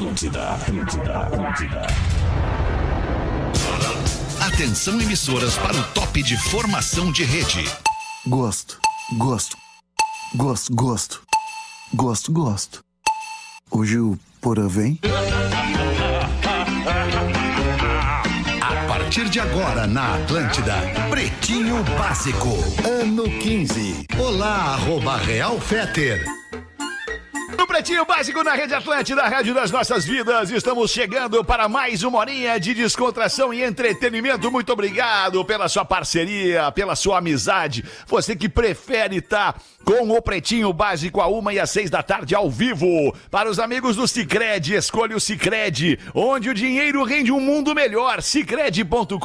Atlântida, Atlântida, Atlântida. Atenção emissoras para o top de formação de rede. Gosto, gosto, gosto, gosto, gosto, gosto. Hoje o Porã vem? A partir de agora na Atlântida, Pretinho Básico, ano 15. Olá, arroba Real Feter. Pretinho Básico na Rede Atlântida, Rádio das Nossas Vidas. Estamos chegando para mais uma horinha de descontração e entretenimento. Muito obrigado pela sua parceria, pela sua amizade. Você que prefere estar com o Pretinho Básico a uma e às seis da tarde ao vivo. Para os amigos do Cicred, escolha o Cicred, onde o dinheiro rende um mundo melhor. Cicred.com.br.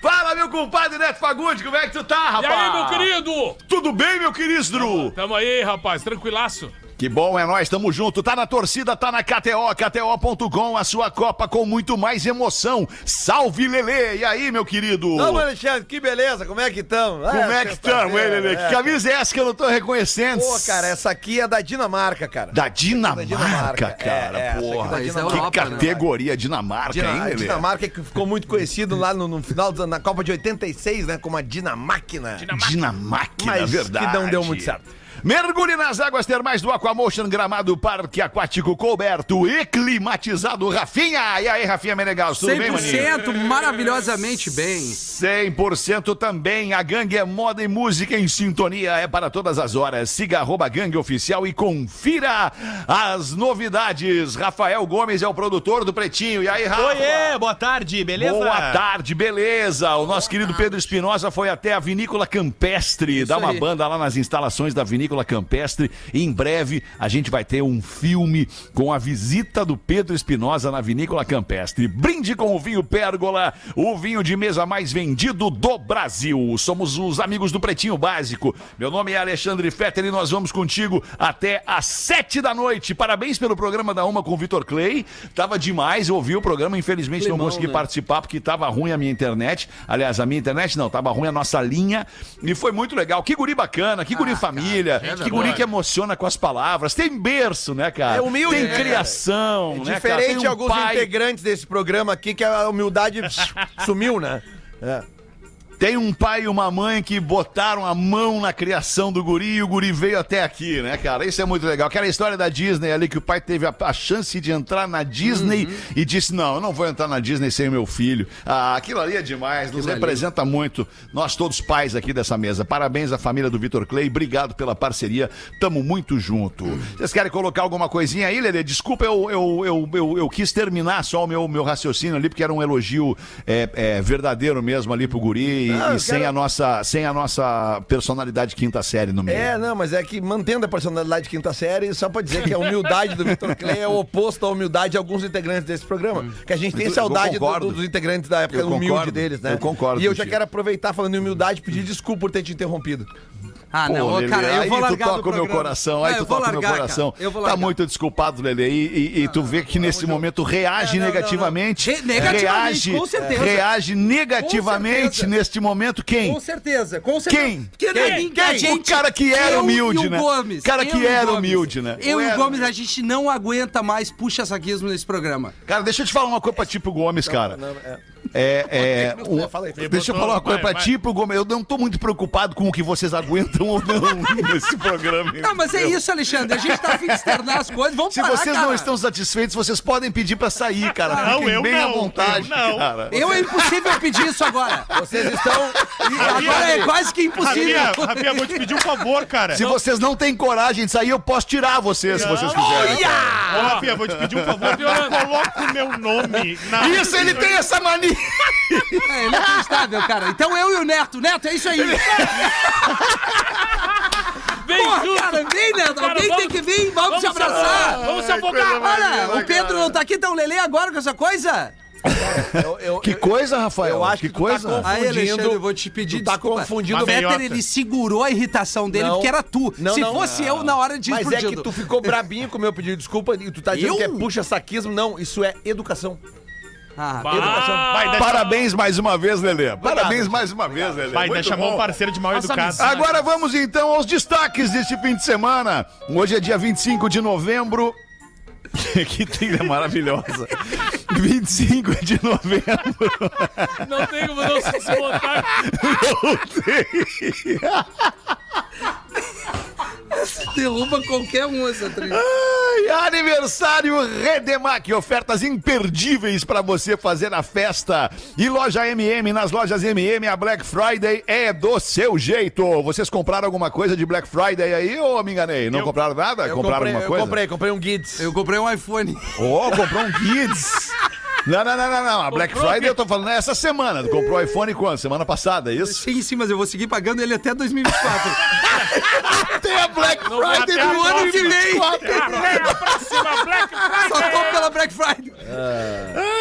Fala, meu compadre Neto Fagundes, como é que tu tá, E rapaz? aí, meu querido? Tudo bem, meu querido? Tamo aí, rapaz, tranquilaço. Que bom, é nós, tamo junto. Tá na torcida, tá na KTO, KTO.com, a sua Copa com muito mais emoção. Salve, Lelê! E aí, meu querido? Vamos, Alexandre, que beleza, como é que estamos? Como é que estamos, hein, Lelê? Que camisa é essa que eu não tô reconhecendo? Pô, cara, essa aqui é da Dinamarca, cara. Da Dinamarca, Dinamarca, cara, é, é, essa aqui é porra. da que Dinamarca, categoria Dinamarca, Dina- hein, a Lelê? Dinamarca que ficou muito conhecido lá no, no final da na Copa de 86, né? Como a Dinamáquina. Dinamarca, Mas verdade. que não deu muito certo. Mergulhe nas águas termais do Aquamotion Gramado Parque Aquático coberto e climatizado. Rafinha! E aí, Rafinha Menegal, tudo bem, maninho? 100% maravilhosamente bem. 100% também. A gangue é moda e música em sintonia. É para todas as horas. Siga arroba gangue oficial e confira as novidades. Rafael Gomes é o produtor do Pretinho. E aí, Rafa? Oiê, boa tarde, beleza? Boa tarde, beleza. O nosso querido Pedro Espinosa foi até a Vinícola Campestre, dar uma aí. banda lá nas instalações da Vinícola Campestre. E em breve a gente vai ter um filme com a visita do Pedro Espinosa na Vinícola Campestre. Brinde com o vinho Pérgola, o vinho de mesa mais vendido do Brasil. Somos os amigos do Pretinho Básico. Meu nome é Alexandre Fetter e nós vamos contigo até às sete da noite. Parabéns pelo programa da Uma com o Vitor Clay. Tava demais, eu ouvi o programa, infelizmente não Climão, consegui né? participar porque tava ruim a minha internet. Aliás, a minha internet não, tava ruim a nossa linha. E foi muito legal. Que guri bacana, que guri família, é que guri que emociona com as palavras. Tem berço, né, cara? É humilde, Tem né, criação, né, cara? Diferente de um alguns pai, integrantes desse programa aqui, que a humildade sumiu, né? É. Tem um pai e uma mãe que botaram a mão na criação do guri e o guri veio até aqui, né, cara? Isso é muito legal. Aquela história da Disney ali que o pai teve a, a chance de entrar na Disney Uhum. e disse: Não, eu não vou entrar na Disney sem o meu filho. Ah, aquilo ali é demais, nos Aquilo ali. representa muito. Nós todos pais aqui dessa mesa. Parabéns à família do Vitor Clay, obrigado pela parceria. Tamo muito junto. Vocês querem colocar alguma coisinha aí, Lelê? Desculpa, eu, eu, eu, eu, eu quis terminar só o meu, meu raciocínio ali, porque era um elogio é, é, verdadeiro mesmo ali pro guri e, Não, eu e sem, quero- a nossa, sem a nossa personalidade quinta série no meio. É, não, mas é que mantendo a personalidade de quinta série, só pra dizer que a humildade do Vitor Clay é o oposto à humildade de alguns integrantes desse programa. Que a gente tem Eu saudade do- concordo. dos integrantes da época Eu humilde concordo. deles, né? Eu concordo E eu já quero aproveitar falando em humildade e pedir desculpa por ter te interrompido. Ah, Pô, não, Lelê, cara, eu aí vou tu largar do toca o meu coração, aí É, tu eu toca o meu coração. eu Tá muito desculpado, Lelê. E, e- e tu vê que nesse momento reage Não, não, não, não. negativamente. Re- negativamente, reage, com certeza. reage negativamente certeza. neste momento quem? Com certeza, com certeza. Quem? Porque Quem? a Quem? gente- O cara que era eu humilde, o né? Gomes, Cara eu que era Gomes. humilde, né? Eu O e o Gomes, a gente não aguenta mais puxa-saquismo nesse programa. Cara, deixa eu te falar uma coisa pra ti pro Gomes, cara. Não, é. É, é, Não, um- fala aí. deixa eu falar uma coisa Vai, pra vai. ti, pro Gomes. Eu não tô muito preocupado com o que vocês aguentam ou não nesse programa. Não, mas é isso, Alexandre. A gente tá afim de externar as coisas. Vamos Se parar, vocês cara. não estão satisfeitos, vocês podem pedir pra sair, cara. Não, Fiquem eu bem não, à vontade, eu não. cara. Eu é impossível pedir isso agora. Vocês estão. Agora é quase que impossível. Rafinha, vou te pedir um favor, cara. Se vocês não têm coragem de sair, eu posso tirar vocês, se vocês quiserem. Ô, Rafinha, vou te pedir um favor. Coloca o meu nome na... Isso, ele tem essa mania. É inacreditável, cara. Então eu e o Neto. Neto, é isso aí. Vem Porra, junto. cara, vem, Neto. Cara, Alguém vamos- tem que vir. Vamos, vamos se abraçar. se- vamos se afogar. Olha, o Pedro não tá aqui, então o Lelê agora com essa coisa. Eu, eu, Que coisa, Rafael? Eu acho que que tu coisa. tá Aí, Alexandre, Confundindo- eu vou te pedir tu tá desculpa. confundindo o Fetter, meiota. ele segurou a irritação dele Não. porque era tu. Não, Se não. fosse eu, na hora de Mas é que tu ficou brabinho com o meu pedido de desculpa e tu tá dizendo Eu? que é puxa-saquismo. Não, isso é educação. Ah, vai, Parabéns mais uma vez, Lelê. Parabéns mais uma vez, Lelê. vai, Muito deixa bom. mão parceiro de mal educado. Agora vamos então aos destaques deste fim de semana. Hoje é dia 25 de novembro. que trilha maravilhosa. 25 de novembro. Não tem como não se desmontar. Derruba qualquer um essa trilha. Ai, aniversário Redemac, ofertas imperdíveis para você fazer a festa. E loja MM, nas lojas MM, a Black Friday é do seu jeito. Vocês compraram alguma coisa de Black Friday aí ou me enganei? Não compraram nada? Eu compraram comprei, alguma eu coisa? comprei, comprei um Guides. Eu comprei um iPhone. Ô, comprou um Kids. Não, não, não, não, não. A Black Comprou Friday eu tô falando é essa semana. Tu comprou o iPhone quando? Semana passada, é isso? Sim, sim, mas eu vou seguir pagando ele até 2024. Tem a Black Friday do ano próxima. que vem. Até a próxima Black Só Friday. tô pela Black Friday. Muito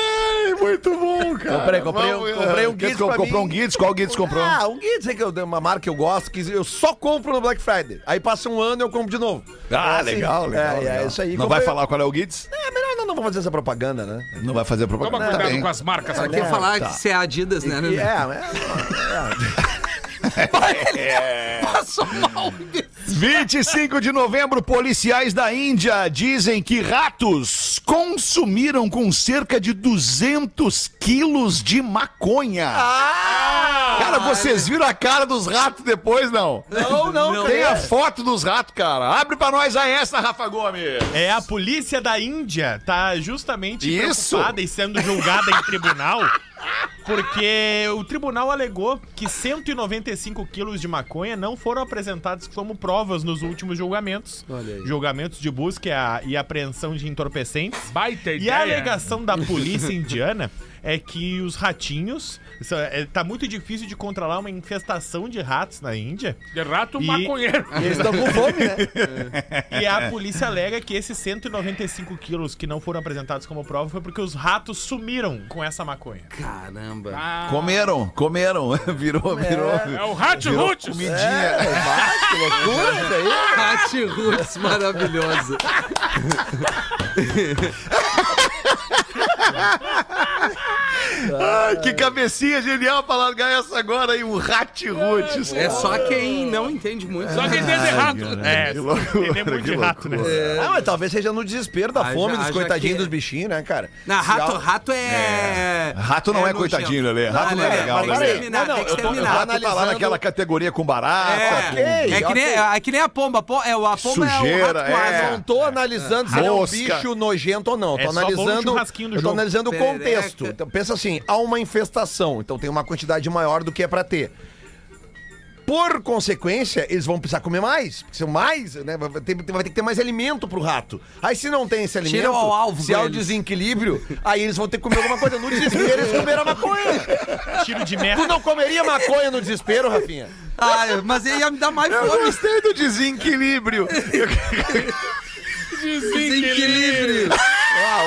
bom, cara. Comprei, comprei um- Vamos, comprei um eh, Guides Comprou mim. um Guides? Qual Guides comprou? Ah, um Guides aí que eu dei uma marca que eu gosto, que eu só compro no Black Friday. Aí passa um ano e eu compro de novo. Ah, É assim. legal, legal. É, é legal. isso aí. Não Comprei- vai falar qual é o Guides? É melhor não, não vou fazer essa propaganda, né? Não vai fazer Toma propaganda. Tá cuidado bem. com as marcas. Só quer É, falar tá. que você é Adidas, né? E- né? é, é. Passou mal. 25 de novembro, policiais da Índia dizem que ratos consumiram com cerca de 200 quilos de maconha. cara, vocês viram a cara dos ratos depois, não? Não, não, Tem a cara. foto dos ratos, cara. Abre pra nós aí essa, Rafa Gomes. É, a polícia da Índia tá justamente Isso. preocupada e sendo julgada em tribunal porque o tribunal alegou que 195 quilos de maconha não foram apresentados como provas nos últimos julgamentos. Olha aí. Julgamentos de busca e e apreensão de entorpecentes. Baita E ideia. a alegação da polícia indiana é que os ratinhos. isso é- tá muito difícil de controlar uma infestação de ratos na Índia. De rato E- maconheiro. E eles estão com fome, né? E a polícia alega que esses 195 quilos que não foram apresentados como prova foi porque os ratos sumiram com essa maconha. Caramba. Comeram, comeram. Virou, virou. É o Rato virou Roots. comidinha. É, que loucura isso aí. Roots, maravilhoso. Ai, que cabecinha genial pra largar essa agora aí, um rat roots. É só quem não entende muito. Só quem tem de rato. É, loucura, tem muito de rato, né? Ah, mas talvez seja no desespero da Haja- fome dos coitadinhos dos bichinhos, né, cara? Não, rato, rato é... Rato não é, coitadinho, Lelê. Rato não é legal, Lelê. Não, tem que eu tô- Rato tá lá naquela categoria com barata. É, é, que nem, ok. é que nem a pomba. po- É, a pomba Sujeira, é é. não tô analisando se ele é um bicho nojento ou não. É tô analisando. Eu tô analisando o contexto. Então pensa assim: há uma infestação, então tem uma quantidade maior do que é pra ter. Por consequência, eles vão precisar comer mais. Porque são mais, né? Vai ter, vai ter que ter mais alimento pro rato. Aí se não tem esse alimento, ao alvo se há o desequilíbrio, aí eles vão ter que comer alguma coisa. No desespero, eles comeram a maconha. Tiro de Tu merda. não comeria maconha no desespero, Rafinha? Ah, mas ia me dar mais Eu fome. gostei do desequilíbrio. Desequilíbrio.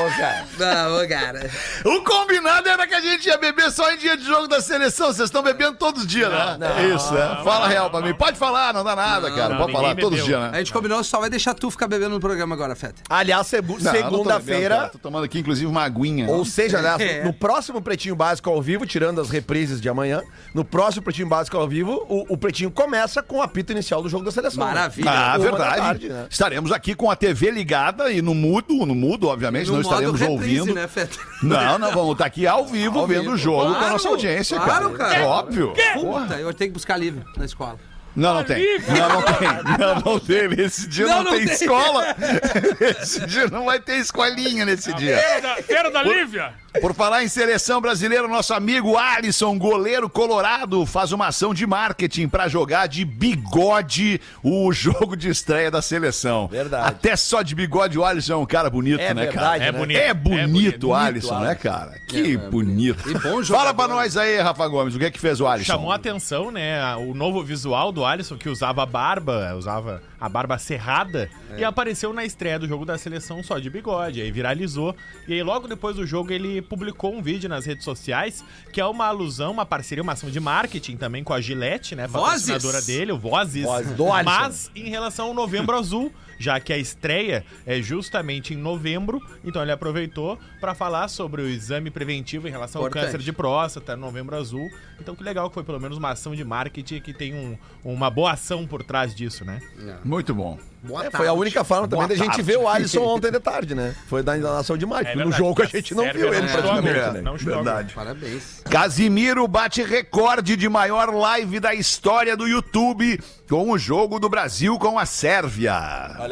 Ô, cara. Não, ô, cara. o combinado era que a gente ia beber só em dia de jogo da seleção. Vocês estão bebendo todos os dias, né? Isso, né? Fala real pra mim. Pode falar, não dá nada, cara. não, Pode falar todos os dias, A né? gente combinou, só vai deixar tu ficar bebendo no programa agora, Feta. Aliás, segu- Não, eu não tô segunda-feira. Tô tomando aqui, inclusive, uma aguinha. Ou seja, aliás, É. no próximo Pretinho Básico ao vivo, tirando as reprises de amanhã, no próximo Pretinho Básico ao vivo, o, o Pretinho começa com o apito inicial do jogo da seleção. né? Maravilha. Ah, verdade. tarde, né? Estaremos aqui com a TV ligada e no mudo, no mudo, obviamente, No não estaremos reprise, ouvindo. né, Feta? Não, não, vamos estar aqui ao vivo vendo o jogo com a Claro, nossa audiência, claro, cara. cara. É óbvio. Porra. Puta, eu tenho que buscar livro na escola. Não, não tem. Não, não tem. Não, não tem. Nesse dia não, Não, não tem, tem. escola. Esse dia não vai ter escolinha nesse dia. Feira da, Feira da Lívia. Por falar em seleção brasileira, nosso amigo Alisson, goleiro colorado, faz uma ação de marketing pra jogar de bigode o jogo de estreia da seleção. Verdade. Até só de bigode o Alisson é um cara bonito, É né, verdade, cara? né? É bonito. É bonito, É bonito. o Alisson, né, cara? Que bonito. E bom Fala pra nós aí, Rafa Gomes, o que é que fez o Alisson? Chamou a atenção, né? O novo visual do Alisson, que usava barba, usava a barba cerrada, e apareceu na estreia do jogo da seleção só de bigode. Aí viralizou. E aí, logo depois do jogo, ele publicou um vídeo nas redes sociais, que é uma alusão, uma parceria, uma ação de marketing também com a Gillette, né? Vozes. Dele, o Vozes. Vozes, do. Mas em relação ao Novembro Azul, já que a estreia é justamente em novembro, então ele aproveitou para falar sobre o exame preventivo em relação Importante. ao câncer de próstata, Novembro Azul. Então que legal que foi pelo menos uma ação de marketing que tem um, um, uma boa ação por trás disso, né? Muito bom. Boa É, foi a única forma também da gente tarde. ver o Alisson ontem de tarde, né? Foi da enganação de imagem. É no jogo a gente não viu ele Não praticamente, né? não. Verdade. Parabéns. Casimiro bate recorde de maior live da história do YouTube com o jogo do Brasil com a Sérvia.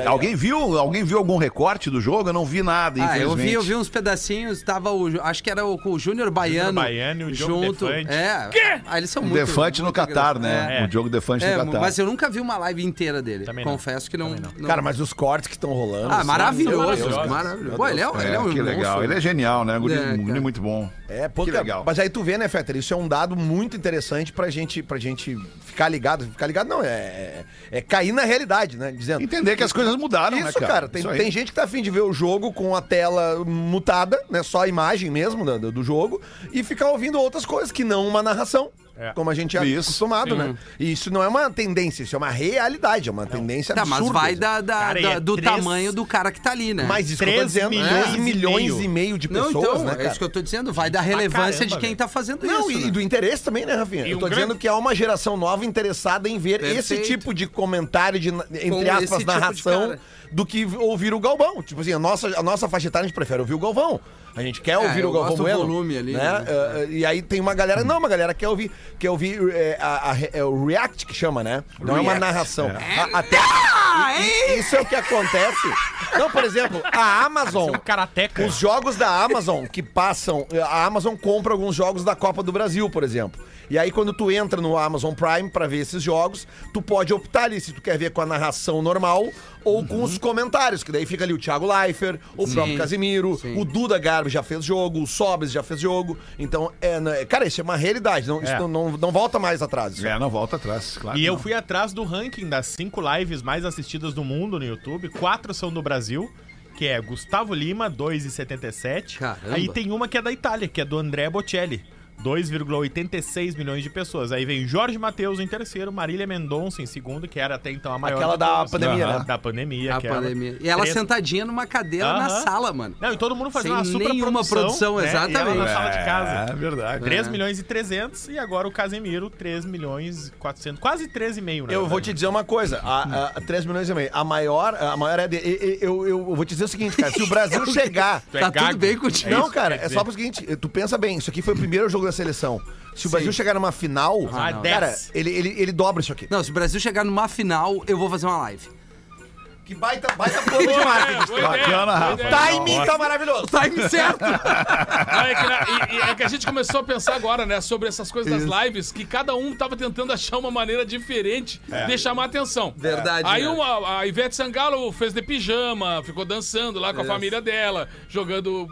Alguém viu? Alguém viu algum recorte do jogo? Eu não vi nada, Ah, eu vi, infelizmente. eu vi uns pedacinhos, tava o. Acho que era o, o Júnior Baiano. Baiano e o junto. Defante. É. Ah, eles são O muito. Defante no muito Catar, engraçados. né? É. O jogo Defante É, no Catar. mas eu nunca vi uma live inteira dele. Também não. Confesso que não. Não- Cara, mas os cortes que estão rolando. Ah, são maravilhoso. maravilhosos. Maravilhoso. Pô, ele é, ele é um que legal. monstro. Ele é genial, né? Guri, É, cara. muito bom. É, pô, Que cara, legal. Mas aí tu vê, né, Fetter? Isso é um dado muito interessante pra gente, pra gente ficar ligado. Ficar ligado não, é, é, é cair na realidade, né? Dizendo. Entender que as coisas mudaram, Isso, né, cara. cara? Tem, Isso aí. tem gente que tá afim de ver o jogo com a tela mutada, né? Só a imagem mesmo do, do- do jogo, e ficar ouvindo outras coisas que não uma narração. É. Como a gente é Isso, acostumado, né? E isso não é uma tendência, isso é uma realidade, é uma tendência Tá, absurda. mas vai da, da- Cara, da- é do três- tamanho do cara que tá ali, né? Mas isso que eu tô Três dizendo, milhões 3 e milhões meio. e meio de Não, pessoas, então, né, é cara? isso que eu tô dizendo. Vai da relevância caramba, de quem velho. tá fazendo Não, isso. e né? do interesse também, né, Rafinha? E Eu um tô grande- dizendo que há uma geração nova interessada em ver esse Perfeito. tipo de comentário, de, entre Com esse aspas, tipo narração, cara. do que ouvir o Galvão. Tipo assim, a nossa, a nossa faixa etária a gente prefere ouvir o Galvão. A gente quer ouvir É, o Galvão Bueno, volume ali, Né? né? Eh, e aí tem uma galera. Não, uma galera quer ouvir, quer ouvir é, a- a- é o React que chama, né? Não é uma React, narração. É. A- até, isso é o que acontece. Não, por exemplo, a Amazon. Um karateca. Os jogos da Amazon que passam. A Amazon compra alguns jogos da Copa do Brasil, por exemplo. E aí, quando tu entra no Amazon Prime pra ver esses jogos, tu pode optar ali se tu quer ver com a narração normal ou com os comentários, que daí fica ali o Thiago Leifert, o Sim, próprio Casimiro, sim. o Duda Garbi já fez jogo, o Sobres já fez jogo. Então, é, né, cara, isso é uma realidade. Não, isso É. não, não, não volta mais atrás. isso. É, não volta atrás, claro. E eu não. fui atrás do ranking das cinco lives mais assistidas do mundo no YouTube. Quatro são do Brasil, que é Gustavo Lima, 2,77. Caramba. Aí tem uma que é da Itália, que é do André Bocelli. 2,86 milhões de pessoas. Aí vem Jorge Matheus em terceiro, Marília Mendonça em segundo, que era até então a maior. Aquela da pandemia, Aham. né? Da pandemia. A pandemia. E ela Três- sentadinha numa cadeira na Aham. sala, mano. Não, e todo mundo fazendo Sem uma super nenhuma produção, né? E ela exatamente. na sala de casa. É verdade. 3 É. milhões e 300 e agora o Casemiro 3 milhões e 400, quase 13,5, né? Eu vou te dizer uma coisa, a, a, 3 milhões e meio. A maior, a maior é de, eu, eu, eu vou te dizer o seguinte, cara, se o Brasil chegar é Tá gago. tudo bem contigo. É Não, cara, é só pro seguinte, tu pensa bem, isso aqui foi o primeiro jogo da seleção. Se o Brasil chegar numa final, Ah, não. cara, Dez. ele, ele, ele dobra isso aqui. Não, se o Brasil chegar numa final, eu vou fazer uma live. Que baita, baita plano de marketing. Bacana, Rafa. O timing tá maravilhoso. Time certo! Não, é, que, na- e- e é que a gente começou a pensar agora, né, sobre essas coisas das lives, que cada um tava tentando achar uma maneira diferente de chamar a atenção. Verdade, Aí né? uma- a Ivete Sangalo fez de pijama, ficou dançando lá com a Isso. família dela, jogando.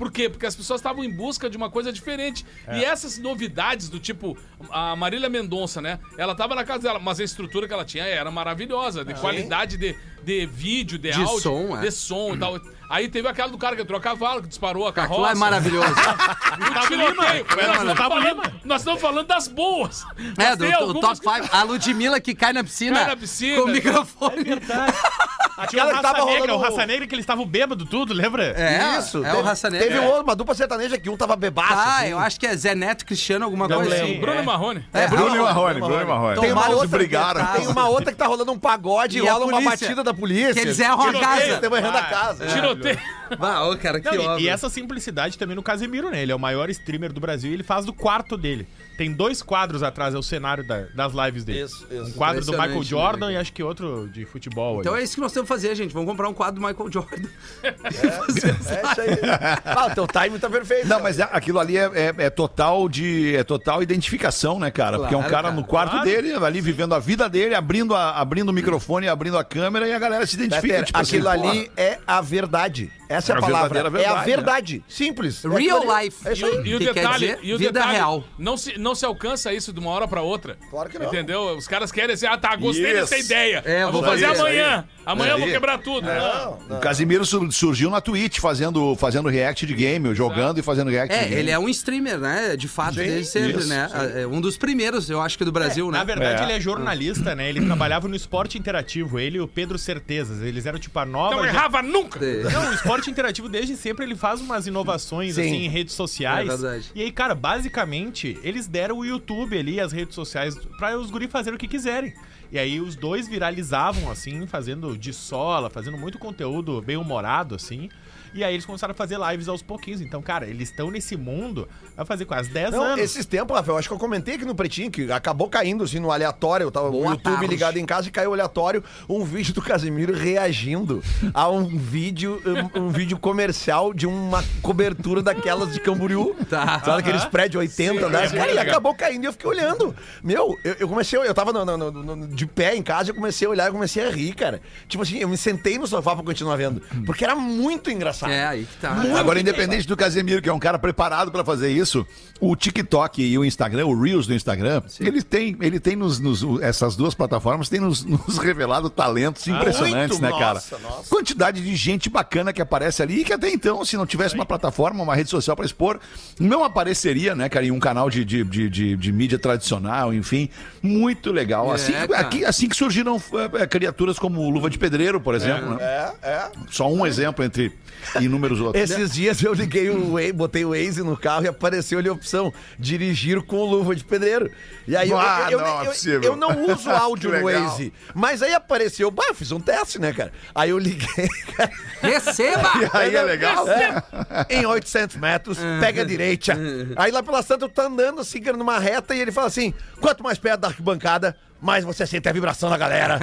Por quê? Porque as pessoas estavam em busca de uma coisa diferente. E essas novidades do tipo, a Marília Mendonça, né? Ela tava na casa dela, mas a estrutura que ela tinha era maravilhosa, de qualidade de, de vídeo, de, De áudio, som, é. de som e tal. Aí teve aquela do cara que entrou a cavalo, que disparou a carroça. Aquilo é maravilhoso. No tiroteio. Nós, estamos falando, nós estamos falando das boas. É, do, do top que- 5. A Ludmilla que cai na piscina. Cai na piscina. Com o microfone. Tinha o Aquela que Raça tava Negra, o rolando- Raça Negra que eles estavam bêbados tudo, lembra? É, Isso. é teve, o Raça Negra. Teve outro, uma dupla sertaneja que um tava bebaço. Ah, assim. eu acho que é Zé Neto Cristiano, alguma Não coisa assim. Bruno É. Marrone. É, Bruno e ah, Marrone, Bruno e Marrone. Tem uma outra, brigaram. Tem uma outra que tá rolando um pagode e, rola uma batida da polícia. Que eles erram a casa. Tem errando a Ah, casa. Tiroteio. Ah, ô, cara, que Não, e- óbvio. e, essa simplicidade também no Casemiro, né? Ele é o maior streamer do Brasil e ele faz do quarto dele. Tem dois quadros atrás, é o cenário da- das lives dele. Isso, isso. Um quadro do Michael Jordan né, e acho que outro de futebol. Então ali. é isso que nós temos que fazer, gente. Vamos comprar um quadro do Michael Jordan. É isso aí. Ah, o teu timing tá perfeito. Não, mas é- aquilo ali é, é- é total de é total identificação, né, cara? Porque é um Claro, cara, cara. no quarto Claro. dele, ali vivendo a vida dele, abrindo, a- abrindo o microfone, abrindo a câmera e a galera se identifica. Peter, tipo aquilo assim, ali porra. é a verdade. Essa é É a a palavra. verdadeira é a verdade, verdade. Simples. É Real ali. life. É isso E aí. o, e o Que quer detalhe, dizer e o vida detalhe real. Não, se, não se alcança isso de uma hora pra outra. Claro que não. Entendeu? Os caras querem dizer, ah, tá, gostei Isso. dessa ideia. É, Eu vou fazer fazer amanhã. Amanhã eu vou aí. quebrar tudo. Não. Não, O Casimiro sur- surgiu na Twitch fazendo, fazendo react de game, jogando e fazendo react de É, game. ele é um streamer, né? De fato, Sim, desde sempre, isso, né? É um dos primeiros, eu acho que do Brasil, né? Na verdade, É. ele é jornalista, né? Ele trabalhava no esporte interativo. Ele e o Pedro Certezas. Eles eram tipo a nova. Não errava nunca. É. Não, o esporte esporte interativo, desde sempre, ele faz umas inovações, Sim. assim, em redes sociais. É verdade. E aí, cara, basicamente, eles deram o YouTube ali, as redes sociais, pra os guri fazerem o que quiserem. E aí os dois viralizavam, assim, fazendo de sola, fazendo muito conteúdo bem humorado, assim. E aí eles começaram a fazer lives aos pouquinhos. Então, cara, eles estão nesse mundo vai fazer quase 10 Não, anos. esses tempos, Rafael, acho que eu comentei aqui no Pretinho que acabou caindo assim no aleatório. Eu tava o Boa YouTube tarde. ligado em casa e caiu aleatório um vídeo do Casimiro reagindo a um vídeo, um, um vídeo comercial de uma cobertura daquelas de Camboriú. Tá. Sabe aqueles prédios 80, né? é muito Cara, e acabou caindo e eu fiquei olhando. Meu, eu, eu comecei, a- eu tava no- no- no- no- de pé em casa, eu comecei a olhar e comecei a rir, cara. Tipo assim, eu me sentei no sofá pra continuar vendo. Porque era muito engraçado. É, aí que tá. Agora, independente do Casemiro, que é um cara preparado pra fazer isso, o TikTok e o Instagram, o Reels do Instagram, ele tem, ele tem nos, nos- essas duas plataformas, tem nos, nos revelado talentos impressionantes, Muito, né, cara? nossa, nossa. Quantidade de gente bacana que aparece ali e que até então, se não tivesse uma plataforma, uma rede social pra expor, não apareceria, né, cara, em um canal de, de, de, de- de mídia tradicional, enfim. Muito legal. É, assim, aqui, assim que surgiram é, é, criaturas como o Luva de Pedreiro, por exemplo, né? É, é. Só um exemplo entre inúmeros outros. Esses dias eu liguei o Waze, botei o Waze no carro e apareceu ali a opção dirigir com luva de pedreiro. E aí eu- Ah, eu, eu, não, é eu- possível. eu não uso áudio no. Waze. Mas aí apareceu, bah, eu fiz um teste, né, cara? Aí eu liguei, cara, Receba! Aí é legal. é, em 800 metros, pega a direita. Aí lá pela Santa eu tô andando assim, cara, numa reta e ele fala assim, quanto mais perto da arquibancada, mais você sente a vibração da galera.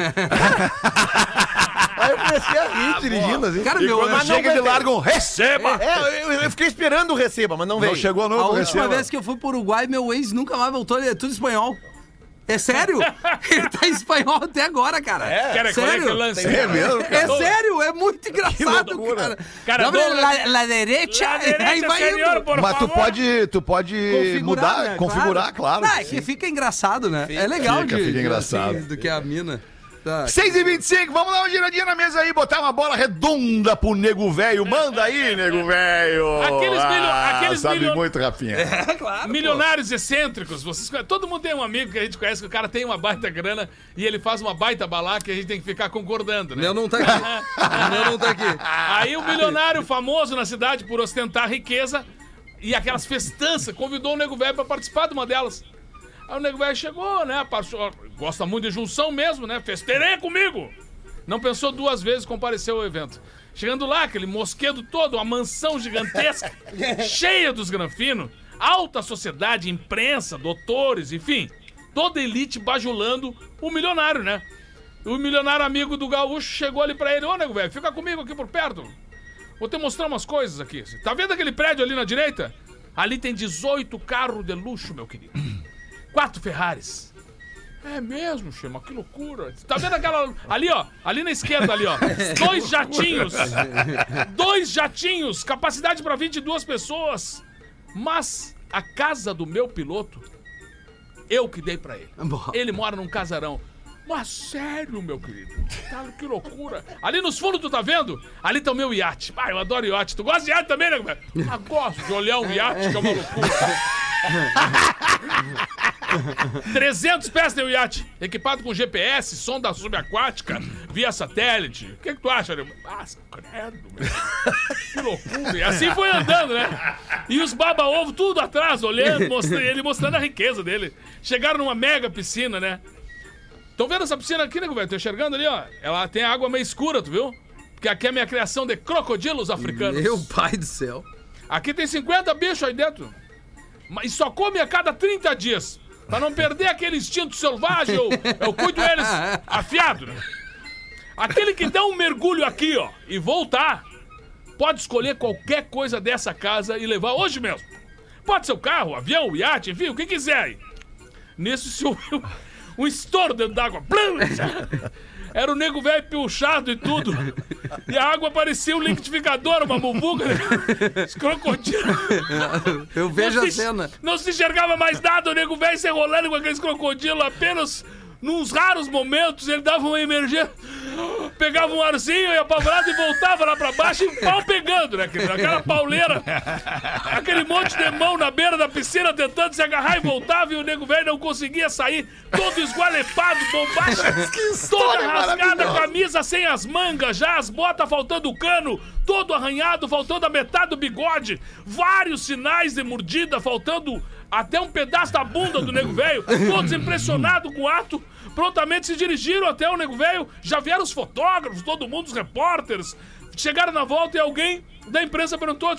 Eu comecei a rir dirigindo assim. Cara, meu, quando mas não chega, ele larga um receba. É, eu, eu fiquei esperando o receba, mas não veio. Não chegou A última receba. vez que eu fui pro Uruguai, meu ex nunca mais voltou, ele é tudo espanhol. É sério? Ele tá em espanhol até agora, cara. Cara, qual é que sério? lance? É mesmo, É sério, é muito engraçado, cara. Cara, dou- la, la derecha, La derecha, aí vai senhor, indo. por Mas tu pode, tu pode mudar, né? configurar, claro. Não, é que fica engraçado, né? é legal Fica, de, fica de- engraçado. assim, do que a mina. Tá. 6 e 25 vamos dar uma giradinha na mesa aí, botar uma bola redonda pro nego velho. Manda aí, nego velho. Aqueles milho- aqueles sabe milho- muito, Rafinha. Milionários excêntricos, vocês todo mundo tem um amigo que a gente conhece que o cara tem uma baita grana e ele faz uma baita balá que a gente tem que ficar concordando, né? Meu não tá aqui. Meu não tá aqui. Aí o milionário famoso na cidade por ostentar riqueza e aquelas festanças convidou o nego velho pra participar de uma delas. Aí o nego velho chegou, né? Passou, gosta muito de junção mesmo, né? Festerê comigo! Não pensou duas vezes, compareceu ao evento. Chegando lá, aquele mosquedo todo, uma mansão gigantesca, cheia dos granfinos, alta sociedade, imprensa, doutores, enfim, toda elite bajulando o milionário, né? O milionário amigo do gaúcho chegou ali pra ele, ô nego velho, fica comigo aqui por perto. Vou te mostrar umas coisas aqui. Tá vendo aquele prédio ali na direita? Ali tem 18 carros de luxo, meu querido. Quatro Ferraris. É mesmo, Chema, que loucura. Tá vendo aquela. Ali, ó. Ali na esquerda, ali, ó. Dois jatinhos. Dois jatinhos. Capacidade pra 22 pessoas. Mas a casa do meu piloto, eu que dei pra ele. Ele mora num casarão. Mas sério, meu querido? Cara, que loucura. Ali nos fundos, tu tá vendo? Ali tá o meu iate. Ah, eu adoro iate. Tu gosta de iate também, né? Ah, gosto de olhar um iate, que é uma loucura. 300 pés tem o iate, equipado com GPS, sonda subaquática, via satélite. O que, que tu acha? Ah, credo, meu. Que loucura. E assim foi andando, né? E os baba-ovo tudo atrás, olhando, mostrando, ele mostrando a riqueza dele. Chegaram numa mega piscina, né? Estão vendo essa piscina aqui, nego, velho? Tô enxergando ali, ó. Ela tem água meio escura, tu viu? Porque aqui é a minha criação de crocodilos africanos. Meu pai do céu. Aqui tem 50 bichos aí dentro. Mas só come a cada 30 dias. Pra não perder aquele instinto selvagem, eu, eu cuido eles afiado, né? Aquele que dá um mergulho aqui, ó, e voltar, pode escolher qualquer coisa dessa casa e levar hoje mesmo. Pode ser o carro, o avião, o iate, enfim, o que quiser aí. Nisso se ouviu um estouro dentro d'água. Era o nego velho pilchado e tudo. E a água parecia um liquidificador, uma muvuca. Os crocodilos. Eu vejo Não a se- cena. Não se enxergava mais nada, o nego velho se enrolando com aqueles crocodilos, apenas Nos raros momentos ele dava uma emergência, pegava um arzinho, ia apavorado e voltava lá pra baixo e pau pegando, né? Aquele- Aquela pauleira, aquele monte de mão na beira da piscina tentando se agarrar e voltava e o nego velho não conseguia sair, todo esgualepado, bombacha, toda rasgada, camisa sem as mangas, já as botas faltando o cano, todo arranhado, faltando a metade do bigode, vários sinais de mordida, faltando até um pedaço da bunda do nego velho, todos impressionados com o ato, prontamente se dirigiram até o nego velho, já vieram os fotógrafos, todo mundo, os repórteres, chegaram na volta e alguém da imprensa perguntou,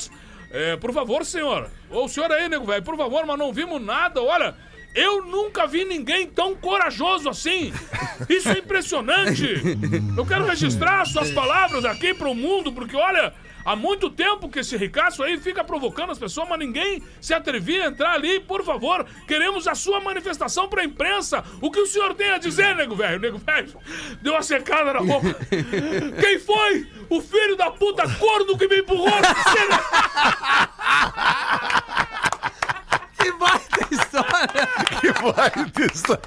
é, por favor, senhor, ou o senhor aí, nego velho, por favor, mas não vimos nada, olha... Eu nunca vi ninguém tão corajoso assim. Isso é impressionante. Eu quero registrar suas palavras aqui pro mundo, porque olha, há muito tempo que esse ricaço aí fica provocando as pessoas, mas ninguém se atrevia a entrar ali. Por favor, queremos a sua manifestação pra imprensa. O que o senhor tem a dizer, nego velho? Nego velho deu uma secada na boca. Quem foi? O filho da puta corno que me empurrou na. Que baita história! Que baita história.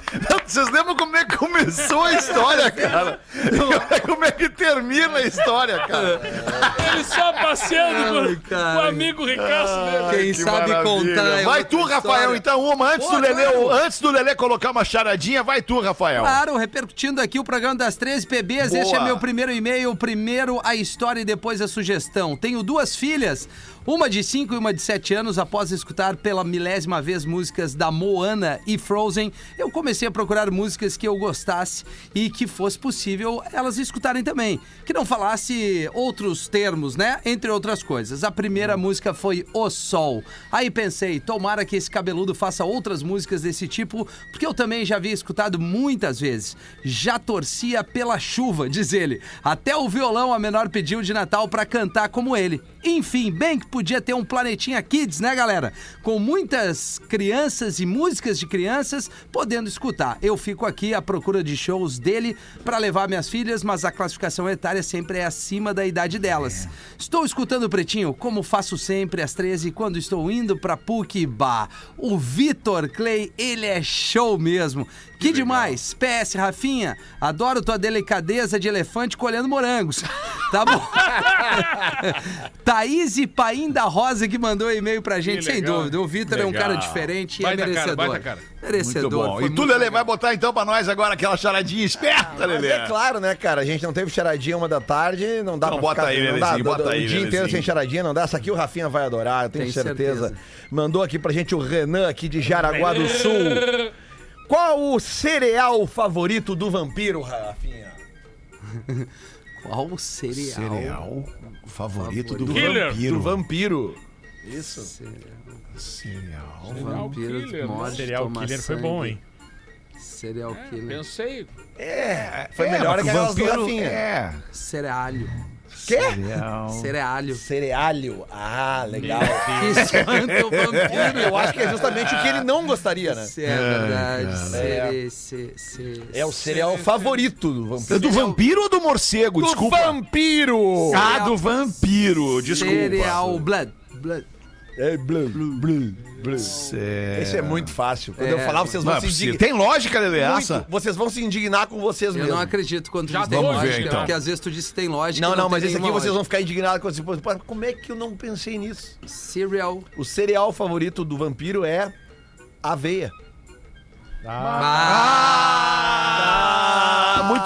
Vocês lembram como é que começou a história, cara? Como é que termina a história, cara? Ele só passeando com, o amigo ricaço dele. Quem Que sabe maravilha. contar. é Vai tu, Rafael, história. então, uma. Antes Pô, do Lelê, claro. antes do Lelê colocar uma charadinha, vai tu, Rafael. Claro, repercutindo aqui o programa das 13 PBs. Este é Boa. meu primeiro e-mail. Primeiro a história e depois a sugestão. Tenho duas filhas, uma de 5 e uma de 7 anos. Após escutar pela milésima vez músicas da Moana e Frozen, eu comecei a procurar músicas que eu gostasse e que fosse possível elas escutarem também. Que não falasse outros termos, né? Entre outras coisas. A primeira música foi O Sol. Aí pensei, tomara que esse cabeludo faça outras músicas desse tipo, porque eu também já havia escutado muitas vezes. Já torcia pela chuva, diz ele. Até o violão a menor pediu de Natal pra cantar como ele. Enfim, bem que podia ter um Planetinha Kids, né, galera? Com muitas crianças e músicas de crianças podendo escutar. Eu fico aqui à procura de shows dele pra levar minhas filhas, mas a classificação etária sempre é acima da idade delas. Estou escutando o Pretinho, como faço sempre às 13 quando estou indo pra PUC Bar. O Vitor Clay, ele é show mesmo. Que demais! PS, Rafinha, adoro tua delicadeza de elefante colhendo morangos. Tá bom? Thaís e Paim da Rosa que mandou e-mail pra gente, Que sem dúvida. O Vitor é um cara diferente e é cara, merecedor. baita cara. Merecedor. Muito bom. E tu, legal. vai botar então pra nós agora aquela charadinha esperta, Mas Lelê. é claro, né, cara? A gente não teve charadinha uma da tarde, não dá Então pra bota ficar... aí, não dá, bota do- aí, O dia inteiro sem charadinha não dá. Essa aqui o Rafinha vai adorar, eu tenho, Tenho certeza. certeza. Mandou aqui pra gente o Renan, aqui de Jaraguá do Sul. Qual o cereal favorito do vampiro, Rafinha? Qual o cereal? Cereal favorito do Killer. vampiro. Do vampiro. Isso. Cereal. Vampiro, killer, né? morte, Serial toma Killer foi sangue. bom, hein? Serial killer. Pensei. É, foi É, melhor que o vampiro. É. Cerealho. Quê? Cereal. Cerealho. Cerealho. Ah, legal. Que espanta o vampiro. Eu acho que é justamente o que ele não gostaria, né? É verdade. Cere, ce, É o cereal favorito do É vampiro. do vampiro ou do morcego? Do Desculpa. vampiro! Ah, do vampiro. Desculpa. Cereal blood. blood. É, blum, blum, blum. Cé- Esse é muito fácil. Quando É. eu falar, vocês Não vão é se possível. indignar. Tem lógica? Muito. Vocês vão se indignar com vocês Eu mesmos. não acredito quando tu Já diz tem lógica, ver, então. porque às vezes tu diz que tem lógica. Não, não, mas esse aqui vocês vão ficar indignados com. Pô, Como é que eu não pensei nisso? Cereal. O cereal favorito do vampiro é aveia. Ah,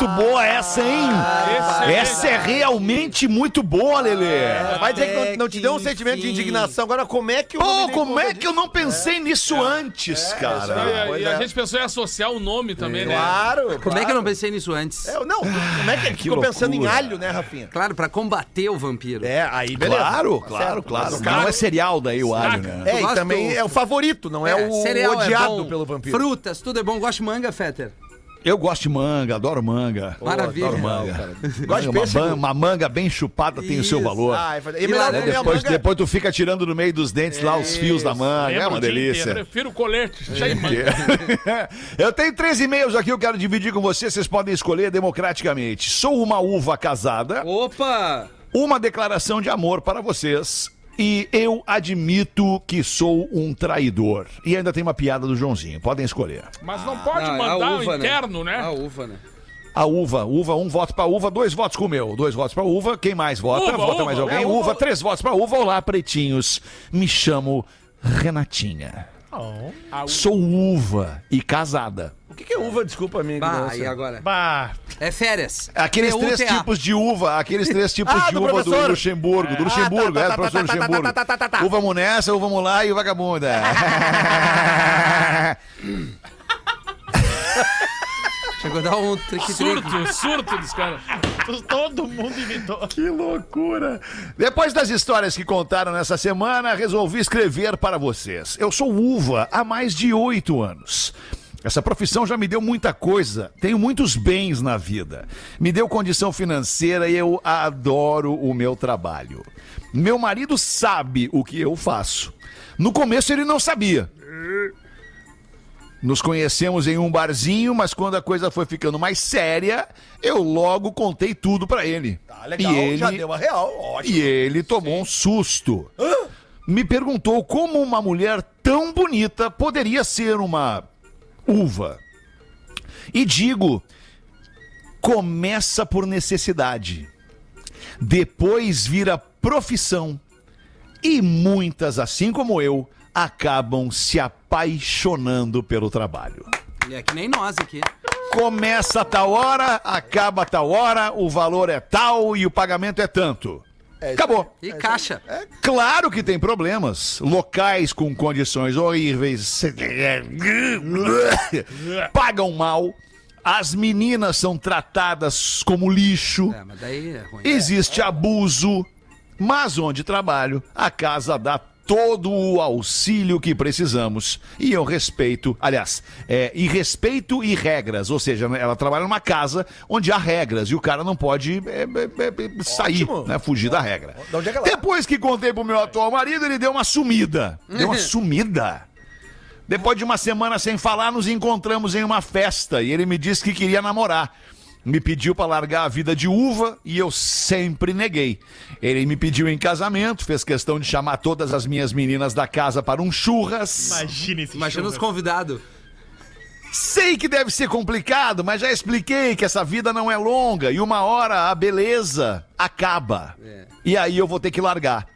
muito boa essa, hein? É Essa é realmente muito boa, Lelê. Vai dizer que não, não te deu um sentimento de indignação. Agora, como é que eu. Pô, como é que eu não pensei nisso antes, cara? E, e a é. gente pensou em associar o nome também, né? Claro! Como é que eu não pensei nisso antes? É, não, como é que, que ficou pensando em alho, né, Rafinha? Claro, pra combater o vampiro. É, aí beleza. Claro, Tá claro, certo. claro. Mas, Mas não é cereal daí o alho, né? É, e também é o favorito, não é, o odiado pelo vampiro. Frutas, tudo é bom. Gosto de manga, Fetter. Eu gosto de manga, adoro manga. Maravilha. Adoro Não, manga. cara. Gosto de uma, pêssego. ban- uma manga bem chupada tem o seu valor. Ah, e E melhor lá, a depois, manga- depois tu fica tirando no meio dos dentes lá os fios da manga. É uma o dia inteiro, delícia. Prefiro colete. Já imagina. eu tenho três e-mails aqui, eu quero dividir com vocês. Vocês podem escolher democraticamente. Sou uma uva casada, Opa! uma declaração de amor para vocês e eu admito que sou um traidor. E ainda tem uma piada do Joãozinho, podem escolher. Mas não pode Ah, a mandar o uva, interno, né? A uva, né? A uva, uva, um voto pra uva, dois votos com o meu. Dois votos pra uva, quem mais vota? Uva, vota uva, mais alguém? é, uva, uva. três votos pra uva. Olá, pretinhos. Me chamo Renatinha. Sou uva e casada. O que, que é uva? Desculpa a minha Bah, ignorância. e agora? Bah, É férias. Aqueles três PUTA. tipos de uva, aqueles três tipos Ah, de do uva do professor. Luxemburgo, do Luxemburgo, Ah, tá, é, tá, do professor tá, tá, Luxemburgo. tá, tá, tá, tá, tá. Uva vamos nessa, uva vamos lá e o vagabunda. Chegou a dar um trick Surto, surto dos caras. todo mundo imitou. Que loucura! Depois das histórias que contaram nessa semana, resolvi escrever para vocês. Eu sou uva há mais de oito anos. Essa profissão já me deu muita coisa. Tenho muitos bens na vida. Me deu condição financeira e eu adoro o meu trabalho. Meu marido sabe o que eu faço. No começo ele não sabia. Nos conhecemos em um barzinho, mas quando a coisa foi ficando mais séria, eu logo contei tudo pra ele. Tá legal, e ele, já deu a real. Ótimo. e ele tomou um susto. Me perguntou como uma mulher tão bonita poderia ser uma uva. E digo, começa por necessidade. Depois vira profissão. E muitas, assim como eu, acabam se apaixonando pelo trabalho. É que nem nós aqui. Começa a tal hora, acaba a tal hora, o valor é tal e o pagamento é tanto. Acabou. E caixa. Claro que tem problemas. Locais com condições horríveis. Pagam mal. As meninas são tratadas como lixo. É, mas daí é ruim. Existe abuso. Mas onde trabalho, a casa dá todo o auxílio que precisamos. E eu respeito, aliás, é, e respeito e regras. Ou seja, né, ela trabalha numa casa onde há regras e o cara não pode é, é, é, sair, Ótimo. né, fugir da regra. Da onde é Depois que contei pro meu atual marido, ele deu uma sumida. Deu uma sumida. Depois de uma semana sem falar, nos encontramos em uma festa e ele me disse que queria namorar. Me pediu para largar a vida de uva e eu sempre neguei. Ele me pediu em casamento, fez questão de chamar todas as minhas meninas da casa para um churras. Imagina esse Imagina os churras. convidados. Sei que deve ser complicado, mas já expliquei que essa vida não é longa e uma hora a beleza acaba. É. E aí eu vou ter que largar.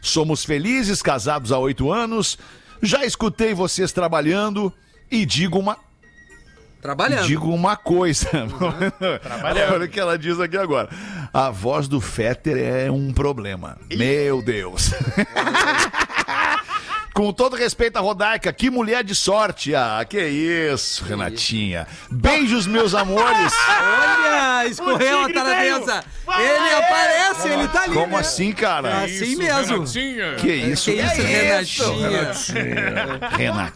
Somos felizes, casados há oito anos. Já escutei vocês trabalhando e digo uma, Trabalhando. digo uma coisa. Olha o que ela diz aqui agora. A voz do Fetter é um problema. Meu Deus. Com todo respeito à Rodaica, que mulher de sorte. Ah, que isso, Renatinha. Beijos, meus amores. Olha, escorreu a taradeza. Ele aparece, ele tá ali. Como né? assim, cara? Assim mesmo. Renatinha. Que isso, Que isso, Renatinha? Renatinha.